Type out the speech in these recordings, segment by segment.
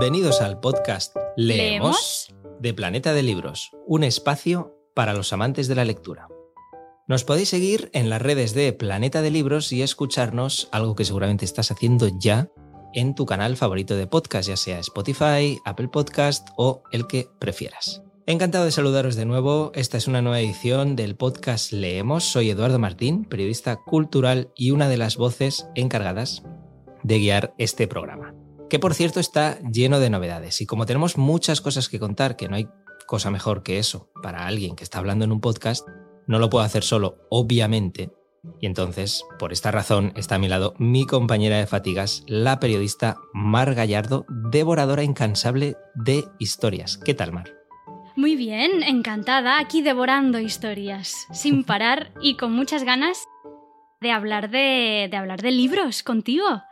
Bienvenidos al podcast Leemos, ¿Leemos? de Planeta de Libros, un espacio para los amantes de la lectura. Nos podéis seguir en las redes de Planeta de Libros y escucharnos, algo que seguramente estás haciendo ya en tu canal favorito de podcast, ya sea Spotify, Apple Podcast o el que prefieras. Encantado de saludaros de nuevo. Esta es una nueva edición del podcast Leemos. Soy Eduardo Martín, periodista cultural y una de las voces encargadas de guiar este programa. Que por cierto está lleno de novedades y como tenemos muchas cosas que contar, que no hay cosa mejor que eso para alguien que está hablando en un podcast, no lo puedo hacer solo, obviamente. Y entonces, por esta razón, está a mi lado mi compañera de fatigas, la periodista Mar Gallardo, devoradora incansable de historias. ¿Qué tal, Mar? Muy bien, encantada, aquí devorando historias, sin parar y con muchas ganas de hablar de, de hablar de libros contigo.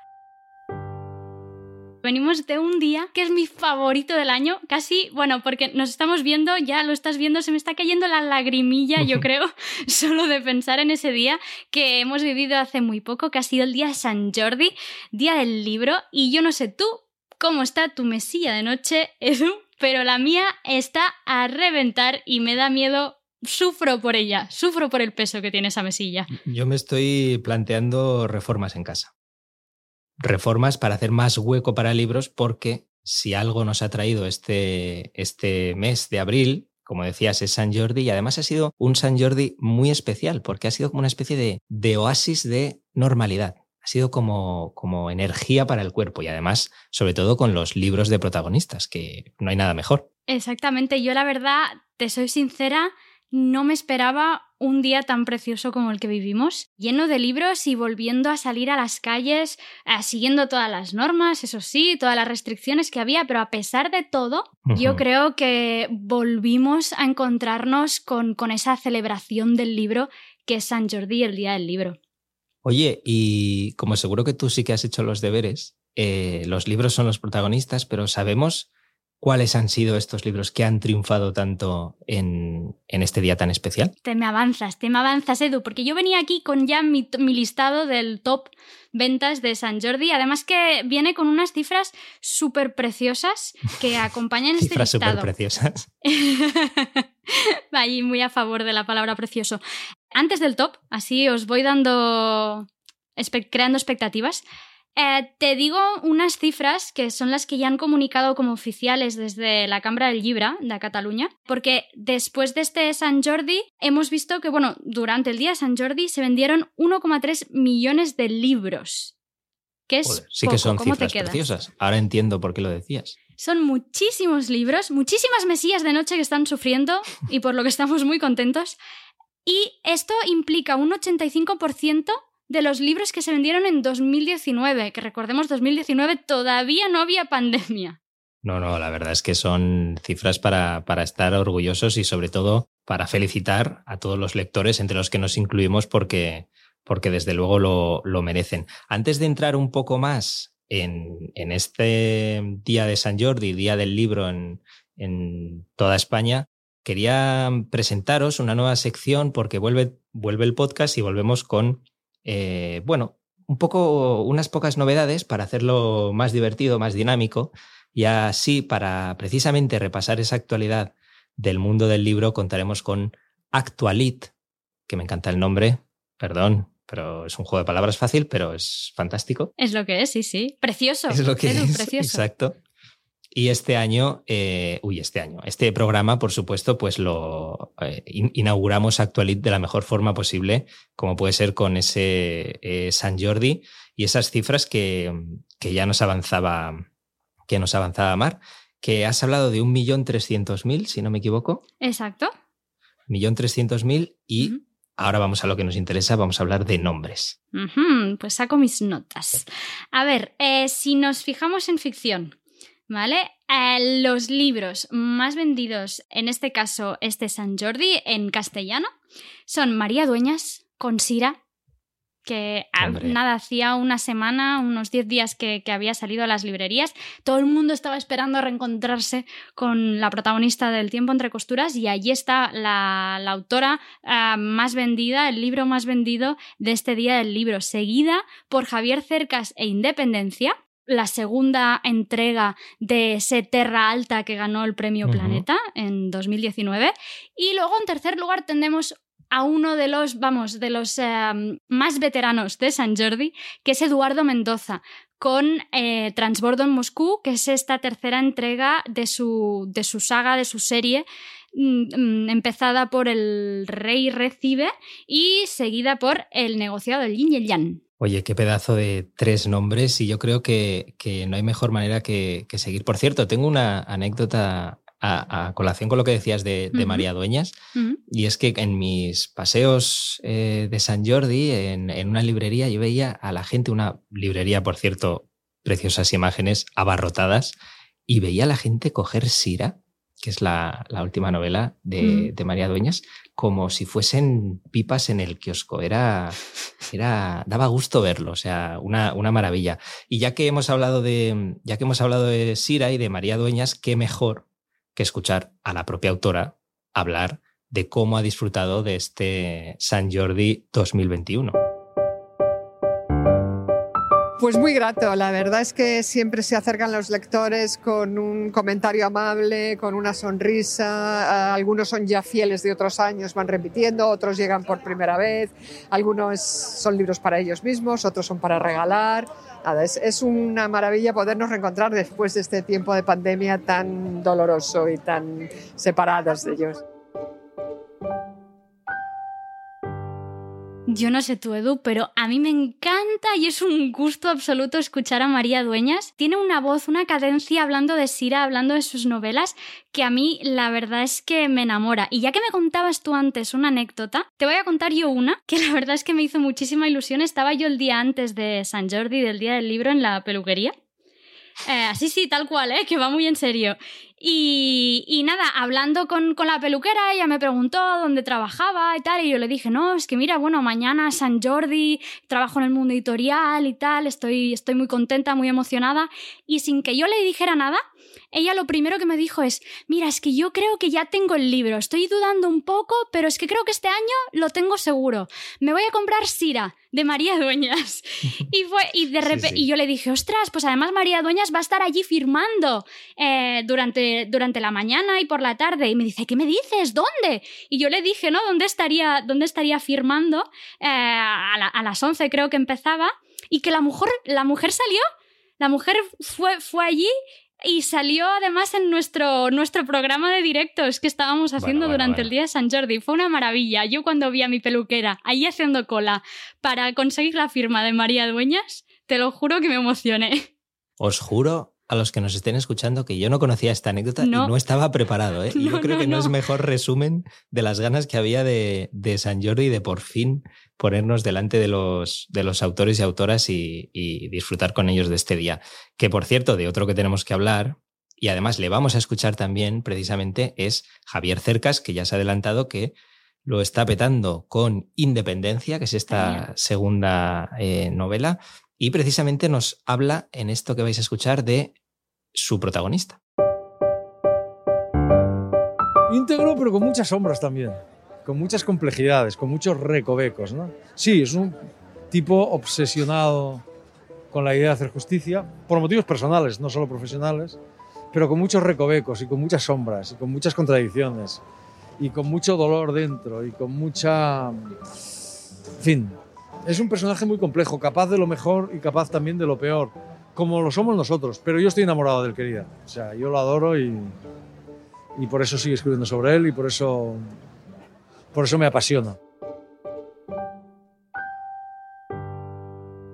Venimos de un día que es mi favorito del año, casi, bueno, porque nos estamos viendo, ya lo estás viendo, se me está cayendo la lagrimilla, yo creo, solo de pensar en ese día que hemos vivido hace muy poco, que ha sido el día de San Jordi, día del libro, y yo no sé tú cómo está tu mesilla de noche, Edu, pero la mía está a reventar y me da miedo. Sufro por ella, sufro por el peso que tiene esa mesilla. Yo me estoy planteando reformas en casa. Reformas para hacer más hueco para libros porque si algo nos ha traído este, este mes de abril, como decías, es San Jordi y además ha sido un San Jordi muy especial porque ha sido como una especie de, de oasis de normalidad. Ha sido como, como energía para el cuerpo y además, sobre todo con los libros de protagonistas, que no hay nada mejor. Exactamente, yo la verdad, te soy sincera, no me esperaba un día tan precioso como el que vivimos, lleno de libros y volviendo a salir a las calles, eh, siguiendo todas las normas, eso sí, todas las restricciones que había, pero a pesar de todo, yo creo que volvimos a encontrarnos con, con esa celebración del libro que es San Jordi, el Día del Libro. Oye, y como seguro que tú sí que has hecho los deberes, eh, los libros son los protagonistas, pero ¿sabemos cuáles han sido estos libros que han triunfado tanto en, en este día tan especial? Te me avanzas, te me avanzas, Edu, porque yo venía aquí con ya mi, mi listado del top ventas de San Jordi, además que viene con unas cifras súper preciosas que acompañan este Cifras súper listado. preciosas. Ahí muy a favor de la palabra precioso. Antes del top, así os voy dando, creando expectativas. Eh, te digo unas cifras que son las que ya han comunicado como oficiales desde la Cámara del Llibre de Cataluña, porque después de este San Jordi hemos visto que, bueno, durante el día de San Jordi se vendieron 1,3 millones de libros. Que es Joder, sí poco. que son ¿Cómo te cifras preciosas. Ahora entiendo por qué lo decías. Son muchísimos libros, muchísimas mesillas de noche que están sufriendo y por lo que estamos muy contentos. Y esto implica un 85% de los libros que se vendieron en 2019, que recordemos 2019 todavía no había pandemia. No, no, la verdad es que son cifras para, para estar orgullosos y sobre todo para felicitar a todos los lectores, entre los que nos incluimos, porque, porque desde luego lo, lo merecen. Antes de entrar un poco más en, en este día de San Jordi, día del libro en, en toda España, quería presentaros una nueva sección porque vuelve, vuelve el podcast y volvemos con, eh, bueno, un poco, unas pocas novedades para hacerlo más divertido, más dinámico. Y así, para precisamente repasar esa actualidad del mundo del libro, contaremos con Actualit, que me encanta el nombre, perdón, pero es un juego de palabras fácil, pero es fantástico. Es lo que es, sí, sí. Precioso. Es lo que Edu, es. precioso. Exacto. Y este año, eh, uy, este año, este programa, por supuesto, pues lo eh, in- inauguramos Actualit de la mejor forma posible, como puede ser con ese eh, San Jordi y esas cifras que, que ya nos avanzaba, que nos avanzaba Mar, que has hablado de un millón trescientos mil, si no me equivoco, Exacto. millón trescientos mil y Ujú. ahora vamos a lo que nos interesa, vamos a hablar de nombres. Pues saco mis notas. A ver, eh, si nos fijamos en ficción, ¿vale? Eh, los libros más vendidos, en este caso este San Jordi, en castellano, son María Dueñas con Sira, que ah, Hombre. nada, hacía una semana, unos 10 días que, que había salido a las librerías. Todo el mundo estaba esperando reencontrarse con la protagonista del Tiempo entre costuras y allí está la, la autora ah, más vendida, el libro más vendido de este día del libro, seguida por Javier Cercas e Independencia. La segunda entrega de ese Terra Alta que ganó el premio Planeta en 2019. Y luego en tercer lugar tendremos a uno de los, vamos, de los em, más veteranos de San Jordi, que es Eduardo Mendoza, con eh, Transbordo en Moscú, que es esta tercera entrega de su, de su saga, de su serie, mm, mm, empezada por El Rey Recibe y seguida por El Negociado del Yin y el Yang. Oye, qué pedazo de tres nombres y yo creo que, no hay mejor manera que, seguir. Por cierto, tengo una anécdota a, colación con lo que decías de, María Dueñas y es que en mis paseos eh, de San Jordi, en, en, una librería, yo veía a la gente, una librería, por cierto, preciosas imágenes abarrotadas, y veía a la gente coger sira que es la, última novela de, María Dueñas, como si fuesen pipas en el kiosco. Era, era, daba gusto verlo, o sea, una, una, maravilla. Y ya que hemos hablado de, ya que hemos hablado de Sira y de María Dueñas, qué mejor que escuchar a la propia autora hablar de cómo ha disfrutado de este San Jordi 2021. Pues muy grato, la verdad es que siempre se acercan los lectores con un comentario amable, con una sonrisa, algunos son ya fieles de otros años, van repitiendo, otros llegan por primera vez, algunos son libros para ellos mismos, otros son para regalar. Nada, es, es una maravilla podernos reencontrar después de este tiempo de pandemia tan doloroso y tan separados de ellos. Yo no sé tú, Edu, pero a mí me encanta y es un gusto absoluto escuchar a María Dueñas. Tiene una voz, una cadencia hablando de Sira, hablando de sus novelas, que a mí la verdad es que me enamora. Y ya que me contabas tú antes una anécdota, te voy a contar yo una, que la verdad es que me hizo muchísima ilusión. Estaba yo el día antes de San Jordi, del día del libro, en la peluquería. Eh, sí, tal cual, ¿eh? que va muy en serio. Y, nada, hablando con, la peluquera, ella me preguntó dónde trabajaba y tal, y yo le dije, no, es que mira, bueno, mañana San Jordi, trabajo en el mundo editorial y tal, estoy, estoy muy contenta, muy emocionada, y sin que yo le dijera nada, ella lo primero que me dijo es, mira, es que yo creo que ya tengo el libro, estoy dudando un poco, pero es que creo que este año lo tengo seguro. Me voy a comprar Sira de María Dueñas. y, fue, y, de y yo le dije, ostras, pues además María Dueñas va a estar allí firmando eh, durante, durante la mañana y por la tarde. Y me dice, ¿qué me dices? ¿Dónde? Y yo le dije, ¿no? ¿Dónde estaría, dónde estaría firmando? Eh, a, a, las 11 creo que empezaba. Y que la mujer, la mujer salió. La mujer fue, fue allí y salió además en nuestro, nuestro programa de directos que estábamos haciendo durante el día de San Jordi. Fue una maravilla. Yo cuando vi a mi peluquera ahí haciendo cola para conseguir la firma de María Dueñas, te lo juro que me emocioné. Os juro a los que nos estén escuchando que yo no conocía esta anécdota y no estaba preparado. ¿eh? yo creo que no, es mejor resumen de las ganas que había de, de, San Jordi de por fin ponernos delante de los, de los autores y autoras y, y, disfrutar con ellos de este día. Que por cierto, de otro que tenemos que hablar, y además le vamos a escuchar también precisamente, es Javier Cercas, que ya se ha adelantado que lo está petando con Independencia, que es esta segunda eh, novela, y precisamente nos habla en esto que vais a escuchar de su protagonista. Íntegro, pero con muchas sombras también, con muchas complejidades, con muchos recovecos. ¿no? Sí, es un tipo obsesionado con la idea de hacer justicia, por motivos personales, no solo profesionales, pero con muchos recovecos y con muchas sombras y con muchas contradicciones y con mucho dolor dentro y con mucha... En fin, es un personaje muy complejo, capaz de lo mejor y capaz también de lo peor, como lo somos nosotros. Pero yo estoy enamorado del querida. O sea, yo lo adoro y, y por eso sigo escribiendo sobre él y por eso, por eso me apasiona.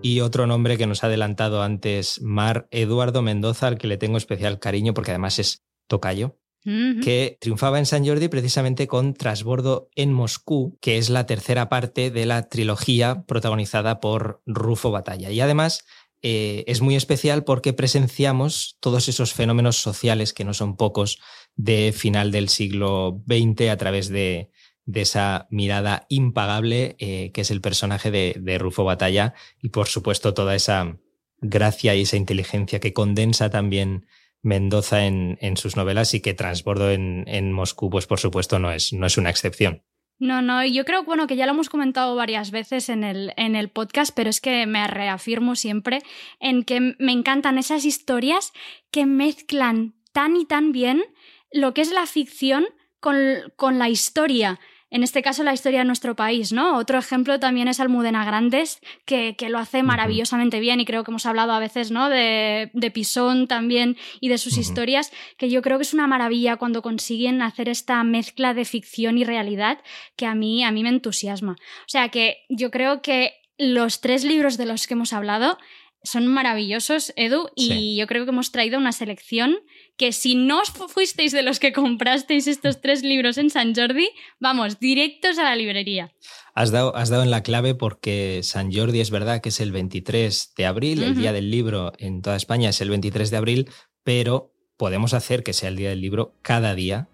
Y otro nombre que nos ha adelantado antes, Mar Eduardo Mendoza, al que le tengo especial cariño porque además es tocayo que triunfaba en San Jordi precisamente con Trasbordo en Moscú, que es la tercera parte de la trilogía protagonizada por Rufo Batalla. Y además eh, es muy especial porque presenciamos todos esos fenómenos sociales, que no son pocos, de final del siglo XX a través de, esa mirada impagable eh, que es el personaje de, de Rufo Batalla y por supuesto toda esa gracia y esa inteligencia que condensa también Mendoza en, sus novelas y que Transbordo en, Moscú, pues por supuesto, no es, no es una excepción. No, no, yo creo bueno, que ya lo hemos comentado varias veces en el, en el podcast, pero es que me reafirmo siempre en que me encantan esas historias que mezclan tan y tan bien lo que es la ficción con, con la historia en este caso la historia de nuestro país, ¿no? Otro ejemplo también es Almudena Grandes, que, lo hace maravillosamente bien y creo que hemos hablado a veces, ¿no? De, Pisón también y de sus historias, que yo creo que es una maravilla cuando consiguen hacer esta mezcla de ficción y realidad que a mí, a mí me entusiasma. O sea que yo creo que los tres libros de los que hemos hablado son maravillosos, Edu, y yo creo que hemos traído una selección que si no fuisteis de los que comprasteis estos tres libros en San Jordi, vamos, directos a la librería. Has dado, has dado en la clave porque San Jordi es verdad que es el 23 de abril, el día del libro en toda España es el 23 de abril, pero podemos hacer que sea el día del libro cada día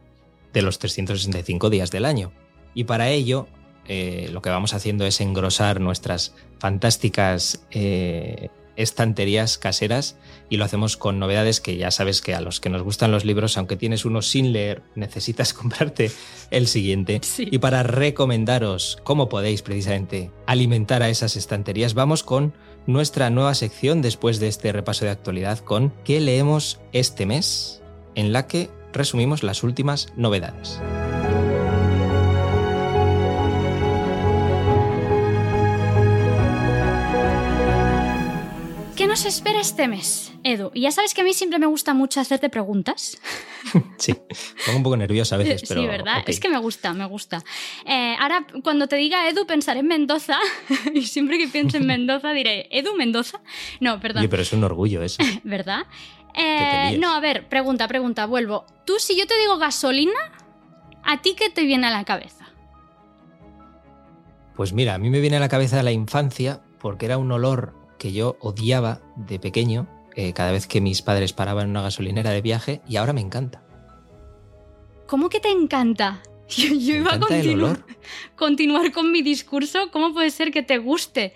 de los 365 días del año. Y para ello, eh, lo que vamos haciendo es engrosar nuestras fantásticas eh, estanterías caseras y lo hacemos con novedades que ya sabes que a los que nos gustan los libros, aunque tienes uno sin leer, necesitas comprarte el siguiente. Y para recomendaros cómo podéis precisamente alimentar a esas estanterías, vamos con nuestra nueva sección después de este repaso de actualidad con ¿Qué leemos este mes? en la que resumimos las últimas novedades. Nos espera este mes, Edu? Y ya sabes que a mí siempre me gusta mucho hacerte preguntas. Sí, pongo un poco nerviosa a veces, pero. Sí, ¿verdad? Es que me gusta, me gusta. Eh, ahora, cuando te diga Edu, pensaré en Mendoza. y siempre que piense en Mendoza diré, ¿Edu Mendoza? No, perdón. Oye, pero es un orgullo eso. ¿Verdad? Eh, no, a ver, pregunta, pregunta, vuelvo. Tú, si yo te digo gasolina, ¿a ti qué te viene a la cabeza? Pues mira, a mí me viene a la cabeza la infancia porque era un olor que yo odiaba de pequeño eh, cada vez que mis padres paraban en una gasolinera de viaje y ahora me encanta. ¿Cómo que te encanta? Yo, iba a continuar, continuar, con mi discurso. ¿Cómo puede ser que te guste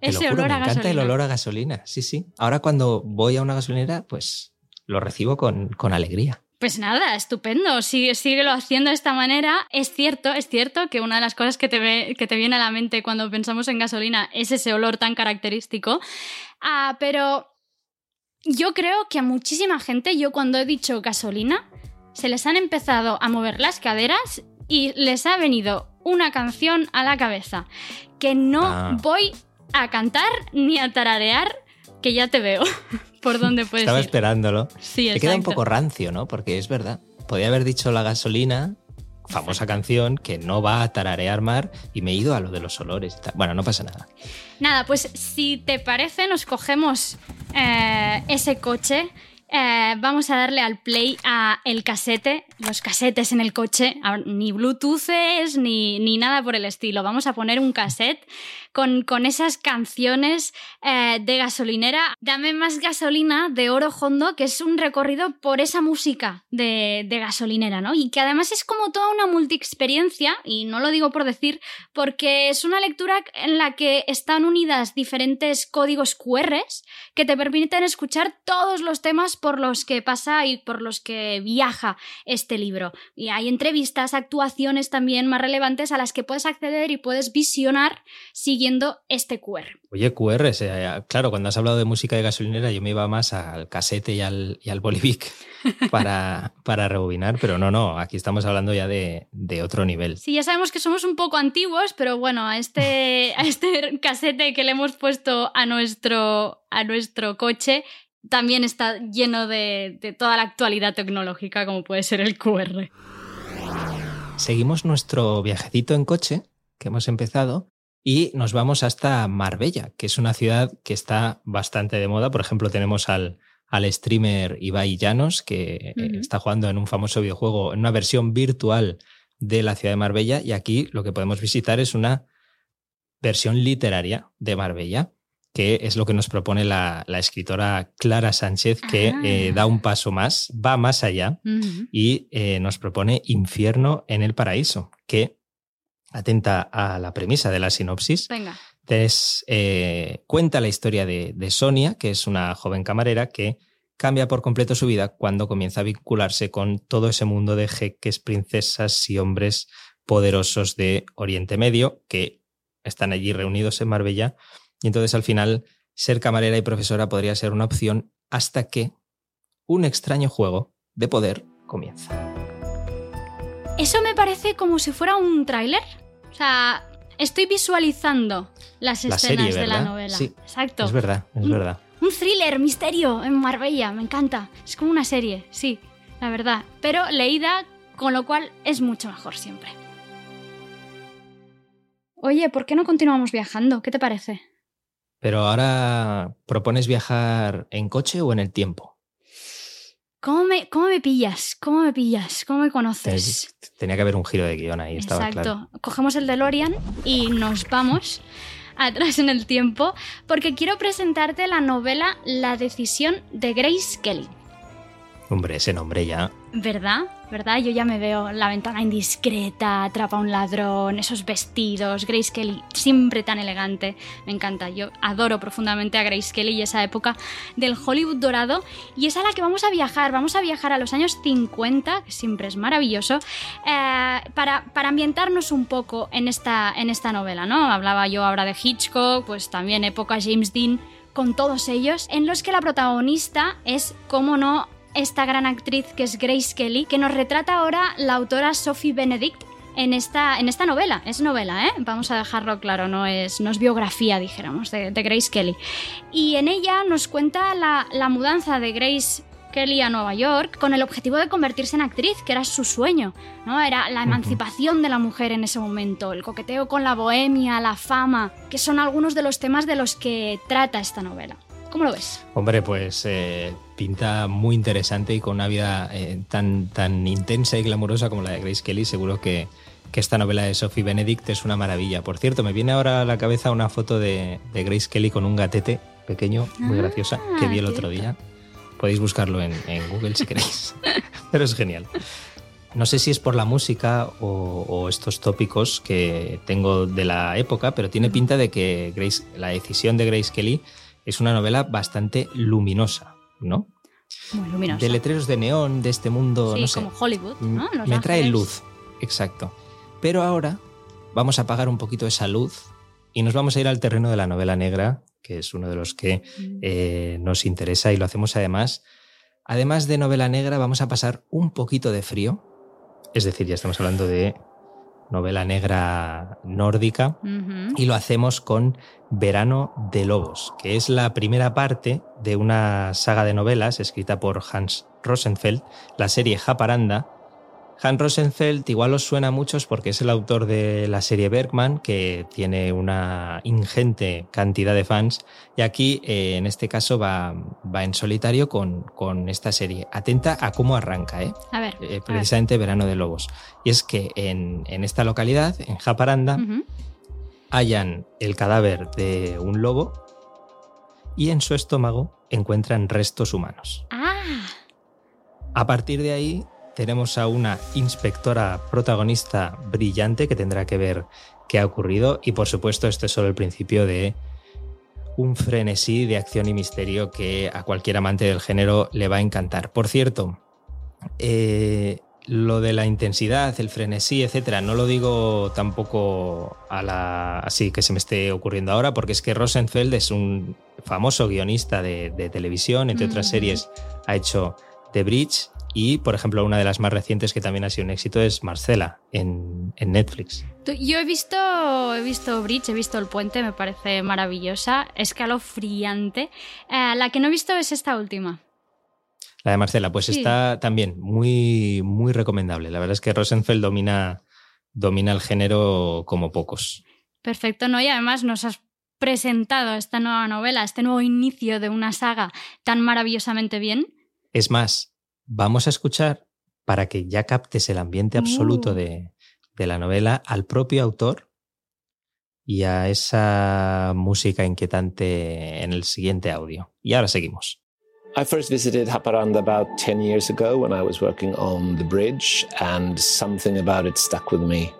ese olor a gasolina? Me encanta el olor a gasolina, sí, sí. Ahora cuando voy a una gasolinera, pues lo recibo con, con alegría. Pues nada, estupendo. Sigue, síguelo haciendo de esta manera. Es cierto, es cierto que una de las cosas que te, que te viene a la mente cuando pensamos en gasolina es ese olor tan característico. Ah, pero yo creo que a muchísima gente, yo cuando he dicho gasolina, se les han empezado a mover las caderas y les ha venido una canción a la cabeza que no ah. voy a cantar ni a tararear, que ya te veo. por dónde puedes Estaba esperándolo. Sí, Me queda un poco rancio, ¿no? Porque es verdad. Podía haber dicho la gasolina, famosa canción, que no va a tararear mar, y me he ido a lo de los olores. Bueno, no pasa nada. Nada, pues si te parece, nos cogemos eh, ese coche eh, vamos a darle al play a el casete, los casetes en el coche, ni Bluetoothes ni, ni nada por el estilo. Vamos a poner un cassette con, con esas canciones eh, de gasolinera. Dame más gasolina de Oro Hondo, que es un recorrido por esa música de, de gasolinera, ¿no? Y que además es como toda una multi-experiencia, y no lo digo por decir, porque es una lectura en la que están unidas diferentes códigos QR que te permiten escuchar todos los temas por los que pasa y por los que viaja este libro. Y hay entrevistas, actuaciones también más relevantes a las que puedes acceder y puedes visionar siguiendo este QR. Oye, QR, claro, cuando has hablado de música de gasolinera yo me iba más al casete y al, y al Bolivic para, para rebobinar, pero no, no, aquí estamos hablando ya de, de, otro nivel. Sí, ya sabemos que somos un poco antiguos, pero bueno, a este, a este casete que le hemos puesto a nuestro, a nuestro coche también está lleno de, toda la actualidad tecnológica como puede ser el QR. Seguimos nuestro viajecito en coche que hemos empezado y nos vamos hasta Marbella, que es una ciudad que está bastante de moda. Por ejemplo, tenemos al, al streamer Ibai Llanos, que está jugando en un famoso videojuego, en una versión virtual de la ciudad de Marbella. Y aquí lo que podemos visitar es una versión literaria de Marbella que es lo que nos propone la, escritora Clara Sánchez, que eh, da un paso más, va más allá y eh, nos propone Infierno en el Paraíso, que atenta a la premisa de la sinopsis. Venga. Eh, cuenta la historia de, de, Sonia, que es una joven camarera que cambia por completo su vida cuando comienza a vincularse con todo ese mundo de jeques, princesas y hombres poderosos de Oriente Medio que están allí reunidos en Marbella. Y entonces al final ser camarera y profesora podría ser una opción hasta que un extraño juego de poder comienza. Eso me parece como si fuera un tráiler. O sea, estoy visualizando las escenas de la novela. Sí, Exacto. Es verdad, es Un- verdad. Un thriller, misterio en Marbella, me encanta. Es como una serie, sí, la verdad. Pero leída, con lo cual es mucho mejor siempre. Oye, ¿por qué no continuamos viajando? ¿Qué te parece? Pero ahora propones viajar en coche o en el tiempo. ¿Cómo me, cómo me pillas? ¿Cómo me pillas? ¿Cómo me conoces? Tenía que haber un giro de guion ahí, estaba Exacto. claro. Cogemos el DeLorean y nos vamos atrás en el tiempo porque quiero presentarte la novela La decisión de Grace Kelly. Hombre, ese nombre ya. ¿Verdad? ¿Verdad? Yo ya me veo la ventana indiscreta, atrapa a un ladrón, esos vestidos, Grace Kelly, siempre tan elegante. Me encanta. Yo adoro profundamente a Grace Kelly y esa época del Hollywood dorado. Y es a la que vamos a viajar. Vamos a viajar a los años 50, que siempre es maravilloso, eh, para, para ambientarnos un poco en esta, en esta novela, ¿no? Hablaba yo ahora de Hitchcock, pues también época James Dean, con todos ellos, en los que la protagonista es, como no, esta gran actriz que es Grace Kelly, que nos retrata ahora la autora Sophie Benedict en esta, en esta novela. Es novela, ¿eh? Vamos a dejarlo claro, no es, no es biografía, dijéramos, de, de Grace Kelly. Y en ella nos cuenta la, la mudanza de Grace Kelly a Nueva York con el objetivo de convertirse en actriz, que era su sueño, ¿no? Era la emancipación de la mujer en ese momento, el coqueteo con la bohemia, la fama, que son algunos de los temas de los que trata esta novela. ¿Cómo lo ves? Hombre, pues eh, pinta muy interesante y con una vida eh, tan, tan intensa y glamurosa como la de Grace Kelly, seguro que, que esta novela de Sophie Benedict es una maravilla. Por cierto, me viene ahora a la cabeza una foto de, de Grace Kelly con un gatete pequeño, muy Ah, graciosa, que vi el otro día. Podéis buscarlo en, en Google si queréis. Pero es genial. No sé si es por la música o, o estos tópicos que tengo de la época, pero tiene pinta de que Grace, la decisión de Grace Kelly es una novela bastante luminosa, ¿no? Muy luminosa. De letreros de neón, de este mundo, Sí, no sé. como Hollywood, ¿no? Los Me trae Ángeles. luz, exacto. Pero ahora vamos a apagar un poquito esa luz y nos vamos a ir al terreno de la novela negra, que es uno de los que Mm. eh, nos interesa y lo hacemos además. Además de novela negra, vamos a pasar un poquito de frío. Es decir, ya estamos hablando de novela negra nórdica. Y lo hacemos con Verano de Lobos, que es la primera parte de una saga de novelas escrita por Hans Rosenfeld, la serie Japaranda. Hans Rosenfeld igual os suena a muchos porque es el autor de la serie Bergman, que tiene una ingente cantidad de fans, y aquí eh, en este caso va, va en solitario con, con esta serie. Atenta a cómo arranca, ¿eh? A ver. Eh, a ver. precisamente Verano de Lobos. Y es que en, en esta localidad, en Japaranda, hallan el cadáver de un lobo y en su estómago encuentran restos humanos. Ah, A partir de ahí tenemos a una inspectora protagonista brillante que tendrá que ver qué ha ocurrido y por supuesto esto es solo el principio de un frenesí de acción y misterio que a cualquier amante del género le va a encantar. Por cierto, eh, lo de la intensidad, el frenesí, etcétera, no lo digo tampoco a la, así que se me esté ocurriendo ahora, porque es que Rosenfeld es un famoso guionista de, de televisión, entre otras series ha hecho The Bridge y, por ejemplo, una de las más recientes que también ha sido un éxito es Marcela en, en Netflix. yo he visto, he visto Bridge, he visto El Puente, me parece maravillosa, escalofriante. Eh, la que no he visto es esta última. La de Marcela, pues Sí. está también muy, muy recomendable. La verdad es que Rosenfeld domina, domina el género como pocos. Perfecto, ¿no? Y además nos has presentado esta nueva novela, este nuevo inicio de una saga tan maravillosamente bien. Es más, vamos a escuchar, para que ya captes el ambiente absoluto de, de la novela, al propio autor y a esa música inquietante en el siguiente audio. Y ahora seguimos. I first visited Haparanda about 10 years ago when I was working on the bridge, and something about it stuck with me.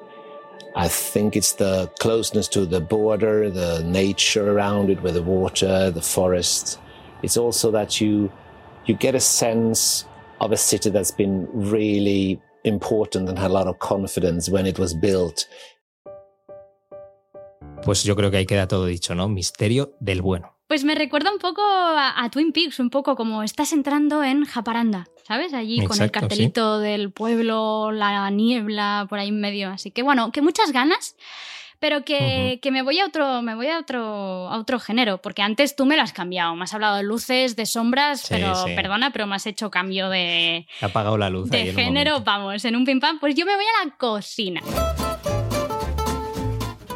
I think it's the closeness to the border, the nature around it, with the water, the forest. It's also that you you get a sense of a city that's been really important and had a lot of confidence when it was built. Pues yo creo que ahí queda todo dicho, ¿no? Misterio del bueno. Pues me recuerda un poco a, a Twin Peaks, un poco como estás entrando en Japaranda, ¿sabes? Allí con el cartelito del pueblo, la niebla por ahí en medio. Así que bueno, que muchas ganas, pero que, que me voy a otro, me voy a otro, a otro género, porque antes tú me lo has cambiado. Me has hablado de luces, de sombras, Sí, pero sí. perdona, pero me has hecho cambio de, Ha apagado la luz. de género, vamos, en un pim pam. Pues yo me voy a la cocina.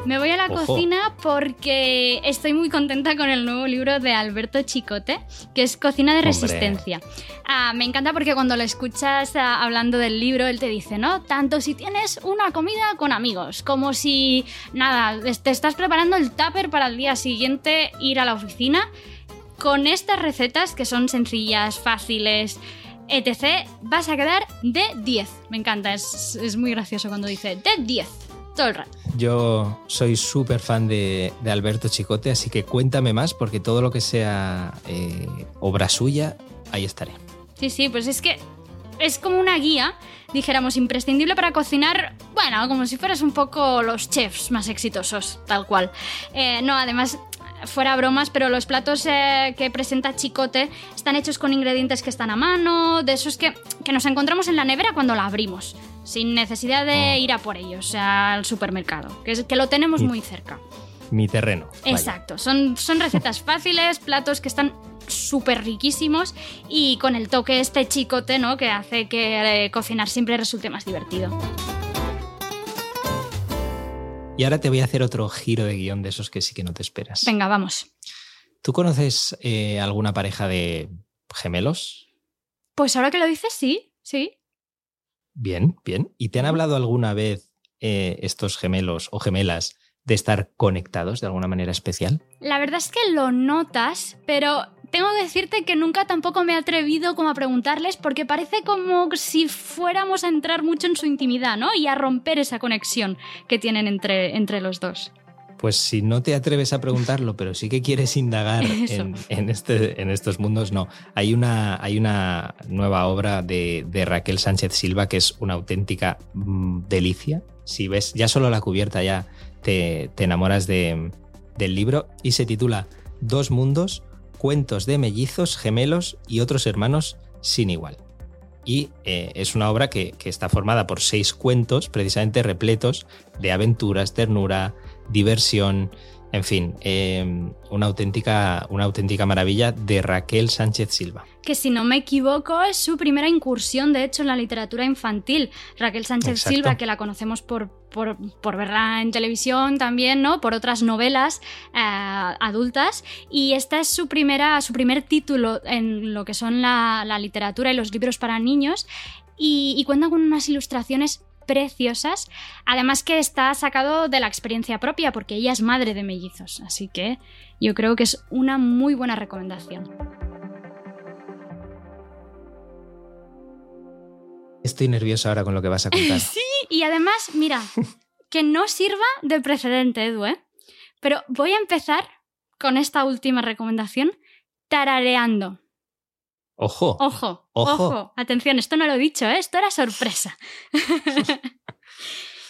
Me voy a la Ojo. cocina porque estoy muy contenta con el nuevo libro de Alberto Chicote, que es Cocina de. Resistencia. Ah, me encanta porque cuando lo escuchas ah, hablando del libro, él te dice, ¿no? Tanto si tienes una comida con amigos, como si, nada, te estás preparando el tupper para el día siguiente ir a la oficina. Con estas recetas, que son sencillas, fáciles, etc., vas a quedar de 10. Me encanta, es, es muy gracioso cuando dice de 10, todo el rato. Yo soy súper fan de, de Alberto Chicote, así que cuéntame más porque todo lo que sea eh, obra suya, ahí estaré. Sí, sí, pues es que es como una guía, dijéramos, imprescindible para cocinar, bueno, como si fueras un poco los chefs más exitosos, tal cual. Eh, no, además, fuera bromas, pero los platos eh, que presenta Chicote están hechos con ingredientes que están a mano, de esos que, que nos encontramos en la nevera cuando la abrimos, sin necesidad de Oh. ir a por ellos al supermercado, que, es, que lo tenemos muy cerca. Mi terreno. vaya. Exacto, son, son recetas fáciles, platos que están súper riquísimos y con el toque este chicote, ¿no? Que hace que eh, cocinar siempre resulte más divertido. Y ahora te voy a hacer otro giro de guion de esos que sí que no te esperas. Venga, vamos. ¿Tú conoces eh, alguna pareja de gemelos? Pues ahora que lo dices, sí, sí. Bien, bien. ¿Y te han hablado alguna vez eh, estos gemelos o gemelas de estar conectados de alguna manera especial? La verdad es que lo notas, pero tengo que decirte que nunca tampoco me he atrevido como a preguntarles porque parece como si fuéramos a entrar mucho en su intimidad, ¿no? Y a romper esa conexión que tienen entre, entre los dos. Pues si no te atreves a preguntarlo, pero sí que quieres indagar en este, en estos mundos, no. Hay una, hay una nueva obra de, de Raquel Sánchez Silva que es una auténtica mm, delicia. Si ves, ya solo la cubierta ya te, te enamoras de- del libro y se titula Dos mundos, cuentos de mellizos, gemelos y otros hermanos sin igual. Y eh, es una obra que, que está formada por seis cuentos precisamente repletos de aventuras, ternura, diversión, en fin, eh, una, auténtica, una auténtica maravilla de Raquel Sánchez Silva. que si no me equivoco es su primera incursión, de hecho, en la literatura infantil. Raquel Sánchez Exacto. Silva, que la conocemos por, por, por verla en televisión también, ¿no? Por otras novelas eh, adultas. Y esta es su, primera, su primer título en lo que son la, la literatura y los libros para niños. Y, y cuenta con unas ilustraciones preciosas, además que está sacado de la experiencia propia porque ella es madre de mellizos, así que yo creo que es una muy buena recomendación. Estoy nervioso ahora con lo que vas a contar. Sí, y además, mira, que no sirva de precedente, Edu, ¿eh? Pero voy a empezar con esta última recomendación, tarareando. Ojo, Ojo, Ojo. ojo, atención, esto no lo he dicho, ¿eh? Esto era sorpresa.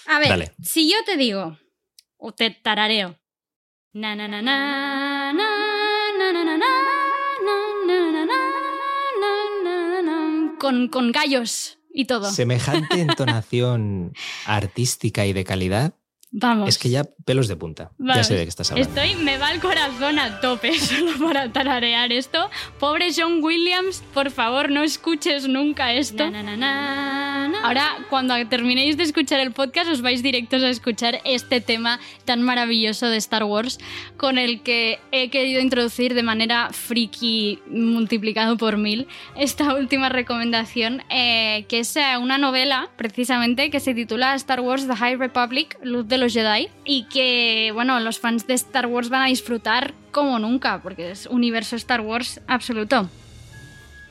a ver, Dale. si yo te digo, o te tarareo, na na na na na na na na na na na na na na na, con, con gallos y todo. semejante entonación artística y de calidad, Vamos. es que ya pelos de punta. Ya sé de qué estás hablando. Estoy, me va el corazón a tope solo para tararear esto. Pobre John Williams, por favor, no escuches nunca esto. Ahora, cuando terminéis de escuchar el podcast, os vais directos a escuchar este tema tan maravilloso de Star Wars, con el que he querido introducir de manera friki multiplicado por mil esta última recomendación, eh, que es eh, una novela, precisamente, que se titula Star Wars The High Republic, Luz de los Jedi, y que, bueno, los fans de Star Wars van a disfrutar como nunca, porque es universo Star Wars absoluto.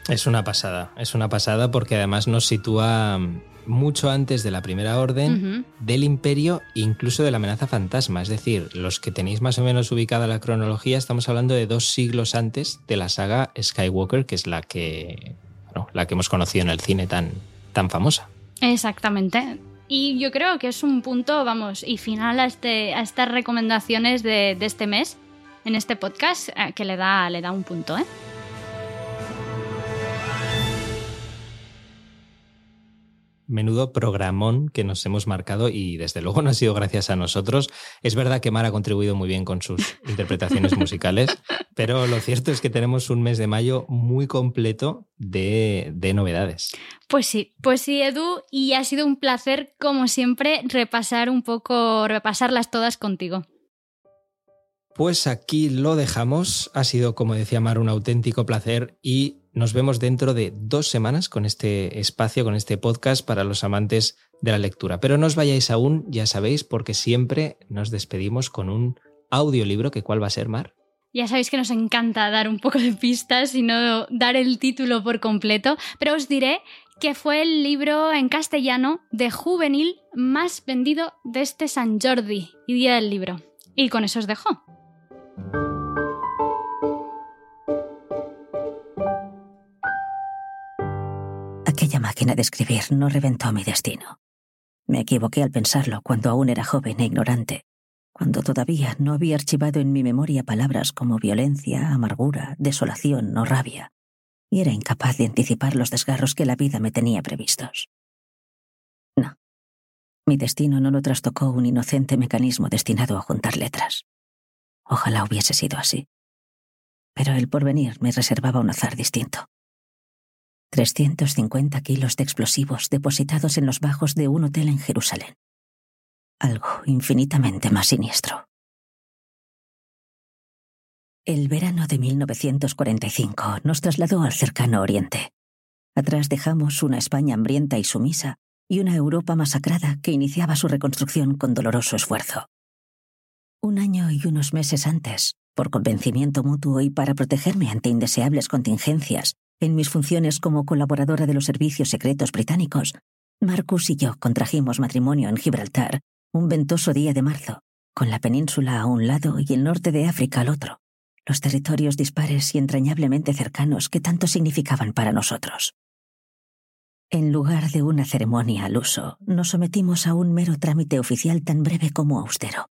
Es una pasada, es una pasada porque además nos sitúa mm, mucho antes de la Primera Orden, del Imperio e incluso de la amenaza fantasma. Es decir, los que tenéis más o menos ubicada la cronología, estamos hablando de dos siglos antes de la saga Skywalker, que es la que, bueno, la que hemos conocido en el cine tan, tan famosa. Exactamente. Y yo creo que es un punto, vamos, y final a, este, a estas recomendaciones de, de este mes, en este podcast, eh, que le da, le da un punto, ¿eh? Menudo programón que nos hemos marcado y desde luego no ha sido gracias a nosotros. Es verdad que Mar ha contribuido muy bien con sus interpretaciones musicales, pero lo cierto es que tenemos un mes de mayo muy completo de, de, novedades. Pues sí, pues sí, Edu, y ha sido un placer, como siempre, repasar un poco, repasarlas todas contigo. Pues aquí lo dejamos. Ha sido, como decía Mar, un auténtico placer y nos vemos dentro de dos semanas con este espacio, con este podcast para los amantes de la lectura. Pero no os vayáis aún, ya sabéis, porque siempre nos despedimos con un audiolibro, que cuál va a ser, Mar. Ya sabéis que nos encanta dar un poco de pistas y no dar el título por completo, pero os diré que fue el libro en castellano de juvenil más vendido de este San Jordi y Día del Libro. Y con eso os dejo. Máquina de no reventó mi destino. Me equivoqué al pensarlo cuando aún era joven e ignorante, cuando todavía no había archivado en mi memoria palabras como violencia, amargura, desolación o rabia, y era incapaz de anticipar los desgarros que la vida me tenía previstos. No. Mi destino no lo trastocó un inocente mecanismo destinado a juntar letras. Ojalá hubiese sido así. Pero el porvenir me reservaba un azar distinto. 350 kilos de explosivos depositados en los bajos de un hotel en Jerusalén. Algo infinitamente más siniestro. El verano de 1945 nos trasladó al cercano Oriente. Atrás dejamos una España hambrienta y sumisa y una Europa masacrada que iniciaba su reconstrucción con doloroso esfuerzo. Un año y unos meses antes, por convencimiento mutuo y para protegerme ante indeseables contingencias, en mis funciones como colaboradora de los servicios secretos británicos, Marcus y yo contrajimos matrimonio en Gibraltar un ventoso día de marzo, con la península a un lado y el norte de África al otro, los territorios dispares y entrañablemente cercanos que tanto significaban para nosotros. En lugar de una ceremonia al uso, nos sometimos a un mero trámite oficial tan breve como austero.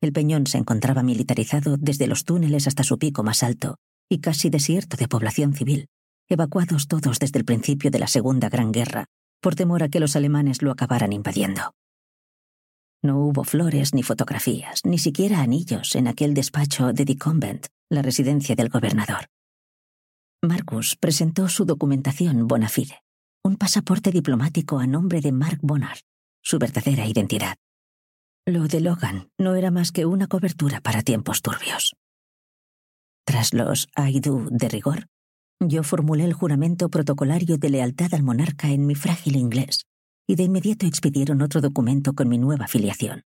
El peñón se encontraba militarizado desde los túneles hasta su pico más alto y casi desierto de población civil, evacuados todos desde el principio de la Segunda Gran Guerra, por temor a que los alemanes lo acabaran invadiendo. No hubo flores ni fotografías, ni siquiera anillos en aquel despacho de The Convent, la residencia del gobernador. Marcus presentó su documentación bona fide, un pasaporte diplomático a nombre de Mark Bonnard, su verdadera identidad. Lo de Logan no era más que una cobertura para tiempos turbios. Tras los I de rigor, yo formulé el juramento protocolario de lealtad al monarca en mi frágil inglés, y de inmediato expidieron otro documento con mi nueva filiación.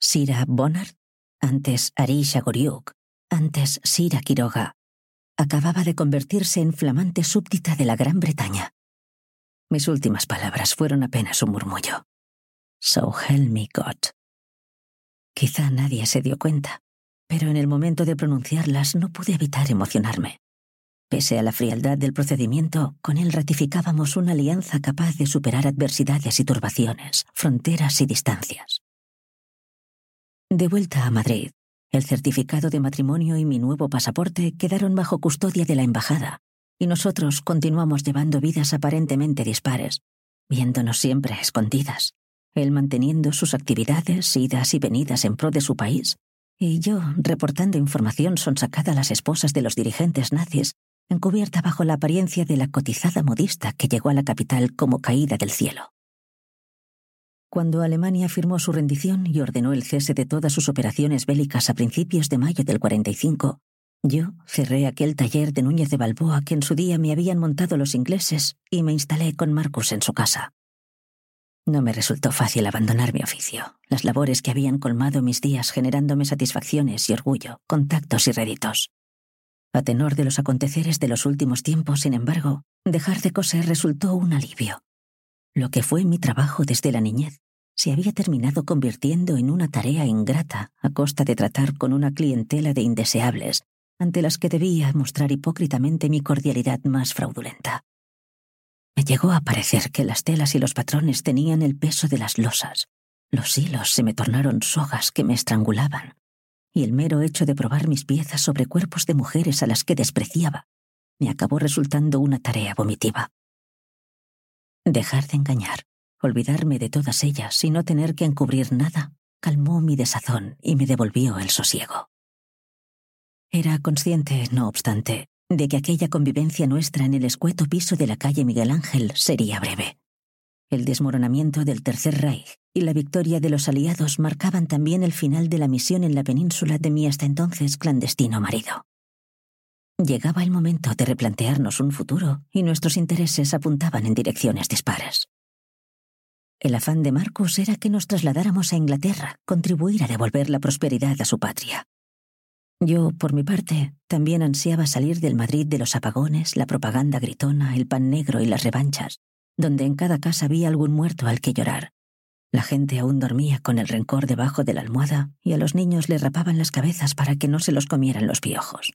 Sira Bonnard, antes Arisha Goriuk, antes Sira Quiroga, acababa de convertirse en flamante súbdita de la Gran Bretaña. Mis últimas palabras fueron apenas un murmullo. So help me God. Quizá nadie se dio cuenta, pero en el momento de pronunciarlas no pude evitar emocionarme. Pese a la frialdad del procedimiento, con él ratificábamos una alianza capaz de superar adversidades y turbaciones, fronteras y distancias. De vuelta a Madrid, el certificado de matrimonio y mi nuevo pasaporte quedaron bajo custodia de la embajada, y nosotros continuamos llevando vidas aparentemente dispares, viéndonos siempre escondidas, él manteniendo sus actividades, idas y venidas en pro de su país, y yo reportando información sonsacada a las esposas de los dirigentes nazis encubierta bajo la apariencia de la cotizada modista que llegó a la capital como caída del cielo. Cuando Alemania firmó su rendición y ordenó el cese de todas sus operaciones bélicas a principios de mayo del 45, yo cerré aquel taller de Núñez de Balboa que en su día me habían montado los ingleses y me instalé con Marcus en su casa. No me resultó fácil abandonar mi oficio, las labores que habían colmado mis días generándome satisfacciones y orgullo, contactos y réditos. A tenor de los aconteceres de los últimos tiempos, sin embargo, dejar de coser resultó un alivio. Lo que fue mi trabajo desde la niñez se había terminado convirtiendo en una tarea ingrata a costa de tratar con una clientela de indeseables, ante las que debía mostrar hipócritamente mi cordialidad más fraudulenta. Me llegó a parecer que las telas y los patrones tenían el peso de las losas. Los hilos se me tornaron sogas que me estrangulaban, y el mero hecho de probar mis piezas sobre cuerpos de mujeres a las que despreciaba me acabó resultando una tarea vomitiva. Dejar de engañar, olvidarme de todas ellas y no tener que encubrir nada, calmó mi desazón y me devolvió el sosiego. Era consciente, no obstante, de que aquella convivencia nuestra en el escueto piso de la calle Miguel Ángel sería breve. El desmoronamiento del Tercer Reich y la victoria de los aliados marcaban también el final de la misión en la península de mi hasta entonces clandestino marido. Llegaba el momento de replantearnos un futuro y nuestros intereses apuntaban en direcciones dispares. El afán de Marcus era que nos trasladáramos a Inglaterra, contribuir a devolver la prosperidad a su patria. Yo, por mi parte, también ansiaba salir del Madrid de los apagones, la propaganda gritona, el pan negro y las revanchas, donde en cada casa había algún muerto al que llorar. La gente aún dormía con el rencor debajo de la almohada y a los niños les rapaban las cabezas para que no se los comieran los piojos.